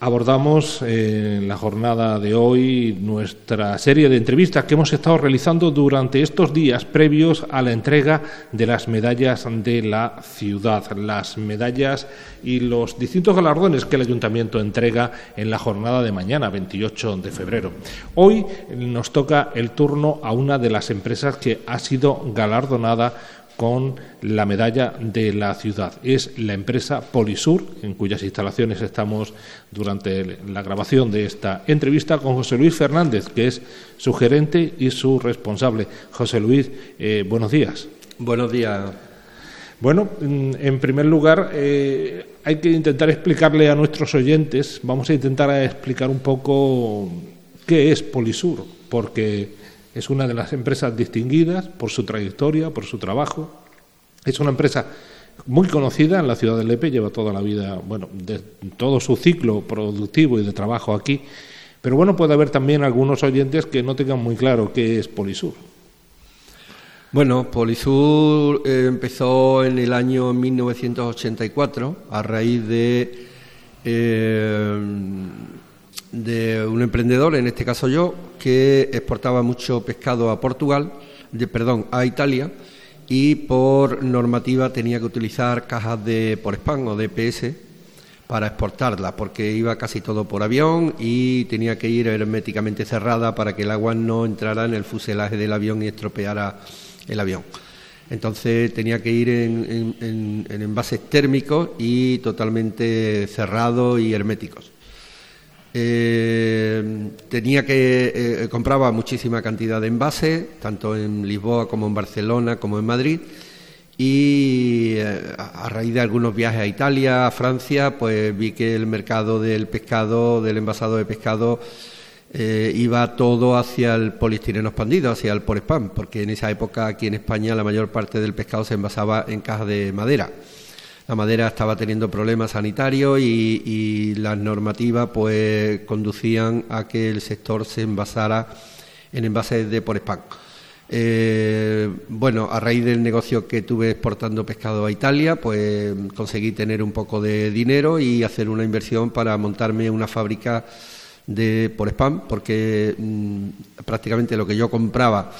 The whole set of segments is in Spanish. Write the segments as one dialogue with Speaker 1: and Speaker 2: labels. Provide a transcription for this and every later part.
Speaker 1: abordamos en la jornada de hoy nuestra serie de entrevistas que hemos estado realizando durante estos días previos a la entrega de las medallas de la ciudad, las medallas y los distintos galardones que el ayuntamiento entrega en la jornada de mañana, 28 de febrero. Hoy nos toca el turno a una de las empresas que ha sido galardonada con la medalla de la ciudad. Es la empresa Polisur, en cuyas instalaciones estamos durante la grabación de esta entrevista con José Luis Fernández, que es su gerente y su responsable. José Luis, eh, buenos días.
Speaker 2: Buenos días.
Speaker 1: Bueno, mm, en primer lugar, eh, hay que intentar explicarle a nuestros oyentes, vamos a intentar explicar un poco qué es Polisur, porque es una de las empresas distinguidas por su trayectoria, por su trabajo. Es una empresa muy conocida en la ciudad de Lepe, lleva toda la vida, bueno, de todo su ciclo productivo y de trabajo aquí. Pero bueno, puede haber también algunos oyentes que no tengan muy claro qué es Polisur.
Speaker 2: Bueno, Polisur eh, empezó en el año 1984 a raíz de eh, de un emprendedor, en este caso yo, que exportaba mucho pescado a Portugal, de, perdón, a Italia, y por normativa tenía que utilizar cajas de por spam o DPS para exportarla, porque iba casi todo por avión y tenía que ir herméticamente cerrada para que el agua no entrara en el fuselaje del avión y estropeara el avión. Entonces tenía que ir en, en envases térmicos y totalmente cerrados y herméticos. Eh, tenía que eh, compraba muchísima cantidad de envases, tanto en Lisboa como en Barcelona como en Madrid. Y eh, a raíz de algunos viajes a Italia, a Francia, pues vi que el mercado del pescado, del envasado de pescado, iba todo hacia el poliestireno expandido, hacia el por spam, porque en esa época aquí en España la mayor parte del pescado se envasaba en cajas de madera la madera estaba teniendo problemas sanitarios y, las normativas pues conducían a que el sector se envasara en envases de por spam. Eh, bueno, a raíz del negocio que tuve exportando pescado a Italia, pues conseguí tener un poco de dinero y hacer una inversión para montarme una fábrica de por spam, porque mm, prácticamente lo que yo compraba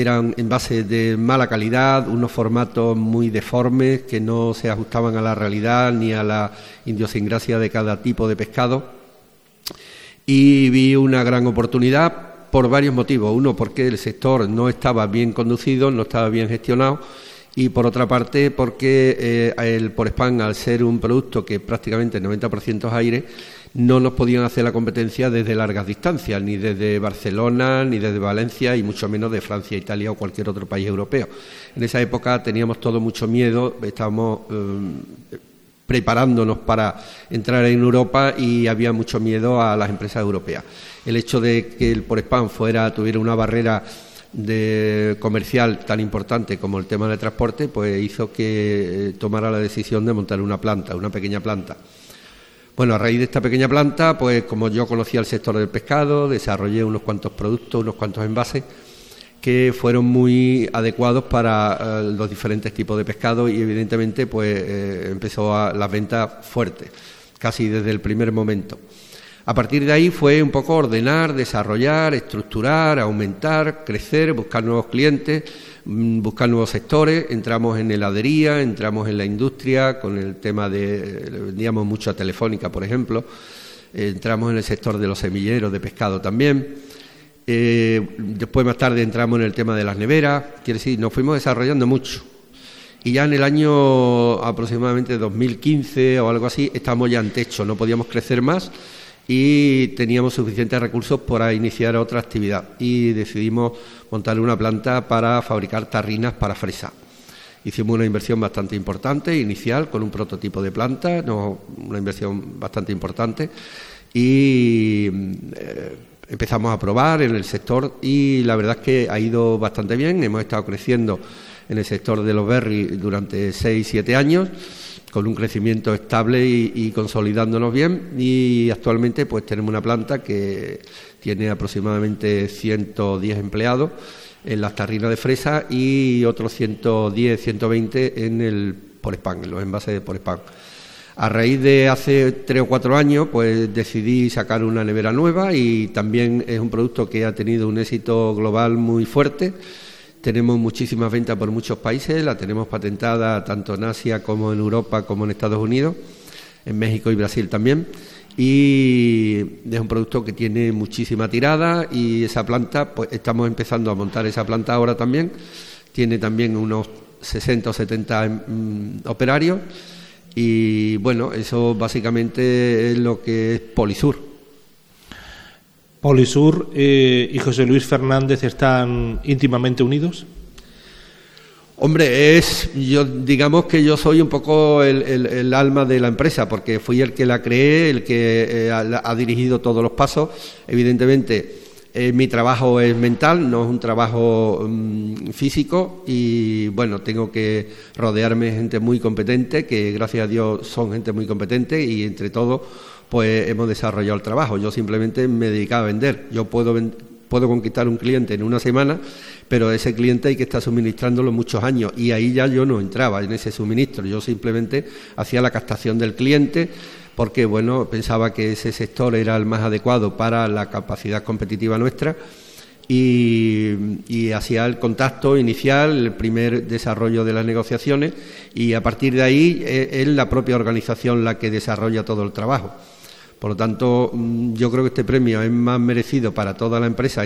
Speaker 2: eran envases de mala calidad, unos formatos muy deformes que no se ajustaban a la realidad ni a la idiosincrasia de cada tipo de pescado. Y vi una gran oportunidad por varios motivos. Uno, porque el sector no estaba bien conducido, no estaba bien gestionado. Y por otra parte, porque eh, el por spam, al ser un producto que prácticamente el 90% es aire, no nos podían hacer la competencia desde largas distancias, ni desde Barcelona, ni desde Valencia, y mucho menos de Francia, Italia o cualquier otro país europeo. En esa época teníamos todo mucho miedo, estábamos eh, preparándonos para entrar en Europa y había mucho miedo a las empresas europeas. El hecho de que el por spam fuera, tuviera una barrera de comercial tan importante como el tema del transporte, pues hizo que eh, tomara la decisión de montar una planta, una pequeña planta. Bueno, a raíz de esta pequeña planta, pues como yo conocía el sector del pescado, desarrollé unos cuantos productos, unos cuantos envases que fueron muy adecuados para eh, los diferentes tipos de pescado y evidentemente pues eh, empezó a, la venta fuerte, casi desde el primer momento. A partir de ahí fue un poco ordenar, desarrollar, estructurar, aumentar, crecer, buscar nuevos clientes buscar nuevos sectores, entramos en heladería, entramos en la industria, con el tema de, vendíamos mucho a Telefónica, por ejemplo, entramos en el sector de los semilleros de pescado también. Eh, después más tarde entramos en el tema de las neveras, quiere decir, nos fuimos desarrollando mucho. Y ya en el año aproximadamente 2015 o algo así, estamos ya en techo, no podíamos crecer más y teníamos suficientes recursos para iniciar otra actividad. Y decidimos montar una planta para fabricar tarrinas para fresa. Hicimos una inversión bastante importante, inicial, con un prototipo de planta, no, una inversión bastante importante. Y eh, empezamos a probar en el sector y la verdad es que ha ido bastante bien, hemos estado creciendo en el sector de los berries durante 6, 7 años con un crecimiento estable y, consolidándonos bien y actualmente pues tenemos una planta que tiene aproximadamente 110 empleados en las tarrinas de fresa y otros 110, 120 en el por en los envases de por A raíz de hace tres o cuatro años, pues decidí sacar una nevera nueva y también es un producto que ha tenido un éxito global muy fuerte. Tenemos muchísimas ventas por muchos países, la tenemos patentada tanto en Asia como en Europa como en Estados Unidos, en México y Brasil también. Y es un producto que tiene muchísima tirada y esa planta, pues estamos empezando a montar esa planta ahora también. Tiene también unos 60 o 70 mm, operarios y bueno, eso básicamente es lo que es Polisur.
Speaker 1: ¿Polisur eh, y José Luis Fernández están íntimamente unidos?
Speaker 2: Hombre, es, yo digamos que yo soy un poco el, alma de la empresa, porque fui el que la creé, el que eh, ha dirigido todos los pasos. Evidentemente, eh, mi trabajo es mental, no es un trabajo mm, físico y bueno, tengo que rodearme de gente muy competente, que gracias a Dios son gente muy competente y entre todos pues hemos desarrollado el trabajo. Yo simplemente me dedicaba a vender. Yo puedo, puedo conquistar un cliente en una semana, pero ese cliente hay que estar suministrándolo muchos años y ahí ya yo no entraba en ese suministro. Yo simplemente hacía la captación del cliente porque bueno, pensaba que ese sector era el más adecuado para la capacidad competitiva nuestra y, hacía el contacto inicial, el primer desarrollo de las negociaciones y a partir de ahí eh, es, la propia organización la que desarrolla todo el trabajo. Por lo tanto, mm, yo creo que este premio es más merecido para toda la empresa.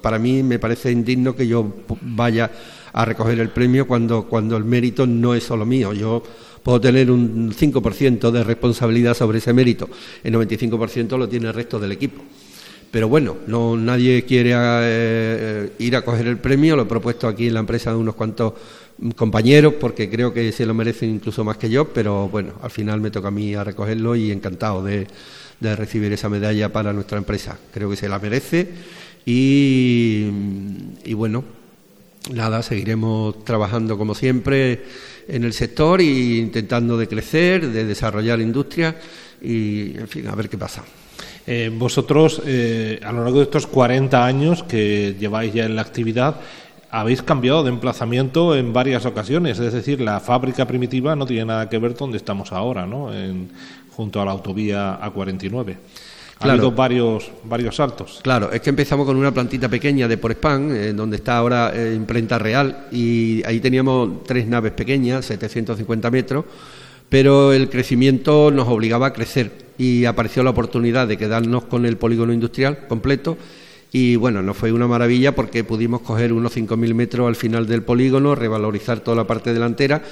Speaker 2: Para mí me parece indigno que yo vaya a recoger el premio cuando, cuando el mérito no es solo mío. Yo puedo tener un 5% de responsabilidad sobre ese mérito, el 95% lo tiene el resto del equipo. Pero bueno, no nadie quiere eh, ir a coger el premio, lo he propuesto aquí en la empresa de unos cuantos compañeros porque creo que se lo merecen incluso más que yo, pero bueno, al final me toca a mí a recogerlo y encantado de, recibir esa medalla para nuestra empresa. Creo que se la merece y, y bueno, nada, seguiremos trabajando como siempre en el sector e intentando de crecer, de desarrollar industria y, en fin, a ver qué pasa.
Speaker 1: Eh, vosotros, eh, a lo largo de estos 40 años que lleváis ya en la actividad, habéis cambiado de emplazamiento en varias ocasiones. Es decir, la fábrica primitiva no tiene nada que ver donde estamos ahora, ¿no? junto a la autovía A49. Ha habido varios, varios saltos.
Speaker 2: Claro, es que empezamos con una plantita pequeña de Porespán, eh, donde está ahora eh, Imprenta Real, y ahí teníamos tres naves pequeñas, 750 metros, pero el crecimiento nos obligaba a crecer y apareció la oportunidad de quedarnos con el polígono industrial completo. Y bueno, nos fue una maravilla porque pudimos coger unos 5.000 metros al final del polígono, revalorizar toda la parte delantera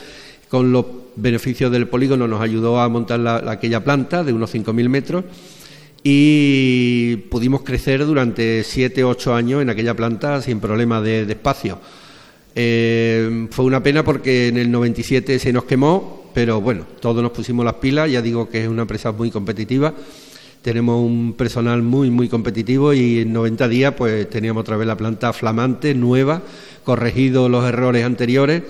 Speaker 2: con los beneficios del polígono nos ayudó a montar aquella planta de unos 5.000 metros y pudimos crecer durante siete o ocho años en aquella planta sin problema de, espacio. Eh, fue una pena porque en el 97 se nos quemó, pero bueno, todos nos pusimos las pilas, ya digo que es una empresa muy competitiva, tenemos un personal muy, muy competitivo y en 90 días pues teníamos otra vez la planta flamante, nueva, corregido los errores anteriores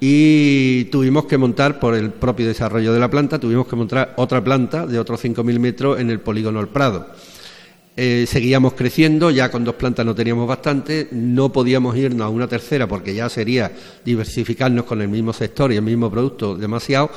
Speaker 2: y tuvimos que montar, por el propio desarrollo de la planta, tuvimos que montar otra planta de otros 5.000 metros en el polígono El Prado. Eh, seguíamos creciendo, ya con dos plantas no teníamos bastante, no podíamos irnos a una tercera porque ya sería diversificarnos con el mismo sector y el mismo producto demasiado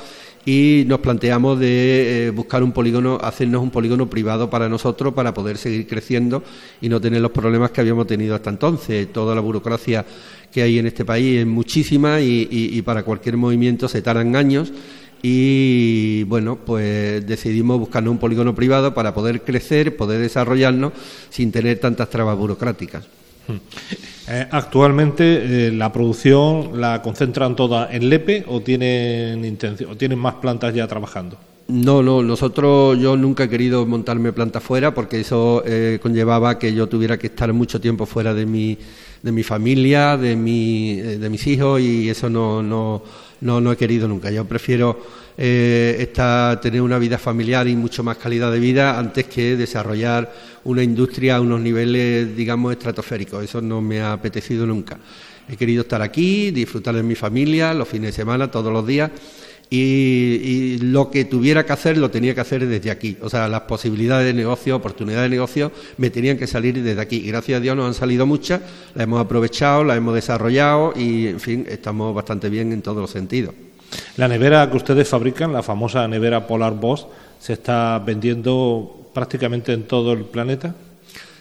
Speaker 2: y nos planteamos de eh, buscar un polígono, hacernos un polígono privado para nosotros para poder seguir creciendo y no tener los problemas que habíamos tenido hasta entonces. Toda la burocracia que hay en este país es muchísima y, para cualquier movimiento se tardan años y bueno, pues decidimos buscarnos un polígono privado para poder crecer, poder desarrollarnos sin tener tantas trabas burocráticas.
Speaker 1: Hmm. Eh, actualmente eh, la producción la concentran toda en Lepe o tienen intención, o tienen más plantas ya trabajando.
Speaker 2: No, no, nosotros yo nunca he querido montarme planta fuera porque eso eh, conllevaba que yo tuviera que estar mucho tiempo fuera de mi, de mi familia, de, mi, de mis hijos y eso no, no, no, no he querido nunca. Yo prefiero eh, tener una vida familiar y mucho más calidad de vida antes que desarrollar una industria a unos niveles, digamos, estratosféricos. Eso no me ha apetecido nunca. He querido estar aquí, disfrutar de mi familia los fines de semana, todos los días. Y, lo que tuviera que hacer lo tenía que hacer desde aquí. O sea, las posibilidades de negocio, oportunidades de negocio me tenían que salir desde aquí. Y gracias a Dios nos han salido muchas, las hemos aprovechado, las hemos desarrollado y, en fin, estamos bastante bien en todos los sentidos.
Speaker 1: La nevera que ustedes fabrican, la famosa nevera Polar Boss, se está vendiendo prácticamente en todo el planeta.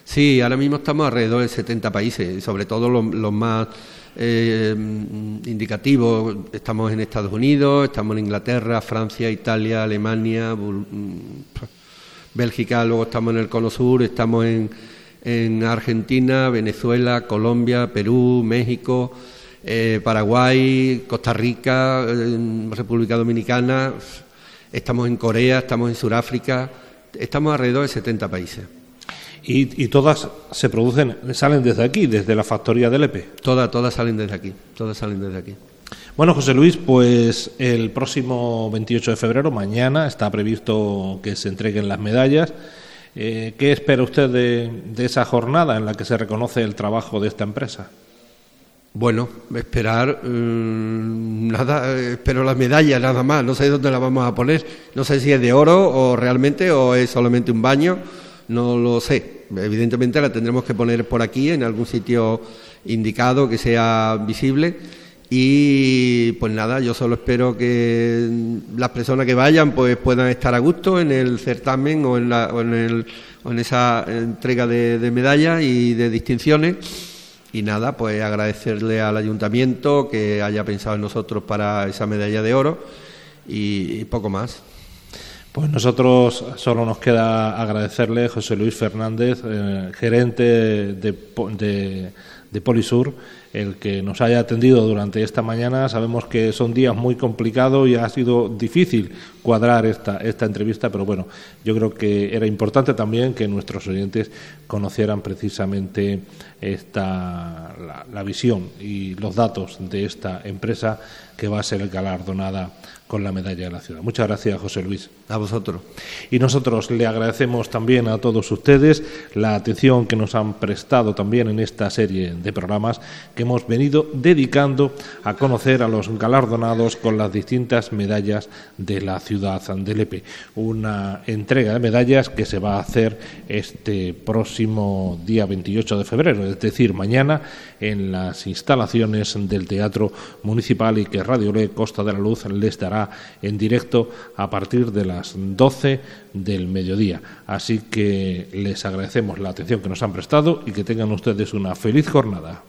Speaker 2: Sí, ahora mismo estamos alrededor de 70 países, sobre todo los, más eh, indicativos. Estamos en Estados Unidos, estamos en Inglaterra, Francia, Italia, Alemania, mm, Bélgica, luego estamos en el Cono Sur, estamos en, en Argentina, Venezuela, Colombia, Perú, México. Eh, Paraguay, Costa Rica, República Dominicana, estamos en Corea, estamos en Sudáfrica, estamos alrededor de 70 países.
Speaker 1: ¿Y, todas se producen, salen desde aquí, desde la factoría del EPE?
Speaker 2: Todas, todas salen desde aquí, todas salen desde aquí.
Speaker 1: Bueno, José Luis, pues el próximo 28 de febrero, mañana, está previsto que se entreguen las medallas. Eh, ¿Qué espera usted de esa jornada en la que se reconoce el trabajo de esta empresa?
Speaker 2: Bueno, esperar mm, nada, espero la medalla nada más, no sé dónde la vamos a poner, no sé si es de oro o realmente o es solamente un baño, no lo sé. Evidentemente la tendremos que poner por aquí en algún sitio indicado que sea visible y pues nada, yo solo espero que las personas que vayan pues puedan estar a gusto en el certamen o en, la, o en, el, o en esa entrega de, de medallas y de distinciones y nada, pues agradecerle al ayuntamiento que haya pensado en nosotros para esa medalla de oro y, poco más.
Speaker 1: Pues nosotros solo nos queda agradecerle José Luis Fernández, eh, gerente de, de, de Polisur, el que nos haya atendido durante esta mañana. Sabemos que son días muy complicados y ha sido difícil cuadrar esta, esta entrevista, pero bueno, yo creo que era importante también que nuestros oyentes conocieran precisamente esta, la, la visión y los datos de esta empresa que va a ser galardonada con la medalla de la ciudad. Muchas gracias, José Luis.
Speaker 2: A vosotros.
Speaker 1: Y nosotros le agradecemos también a todos ustedes la atención que nos han prestado también en esta serie de programas que hemos venido dedicando a conocer a los galardonados con las distintas medallas de la ciudad de Lepe. Una entrega de medallas que se va a hacer este próximo día 28 de febrero, es decir, mañana en las instalaciones del Teatro Municipal y que Radio Le Costa de la Luz les dará en directo a partir de las 12 del mediodía. Así que les agradecemos la atención que nos han prestado y que tengan ustedes una feliz jornada.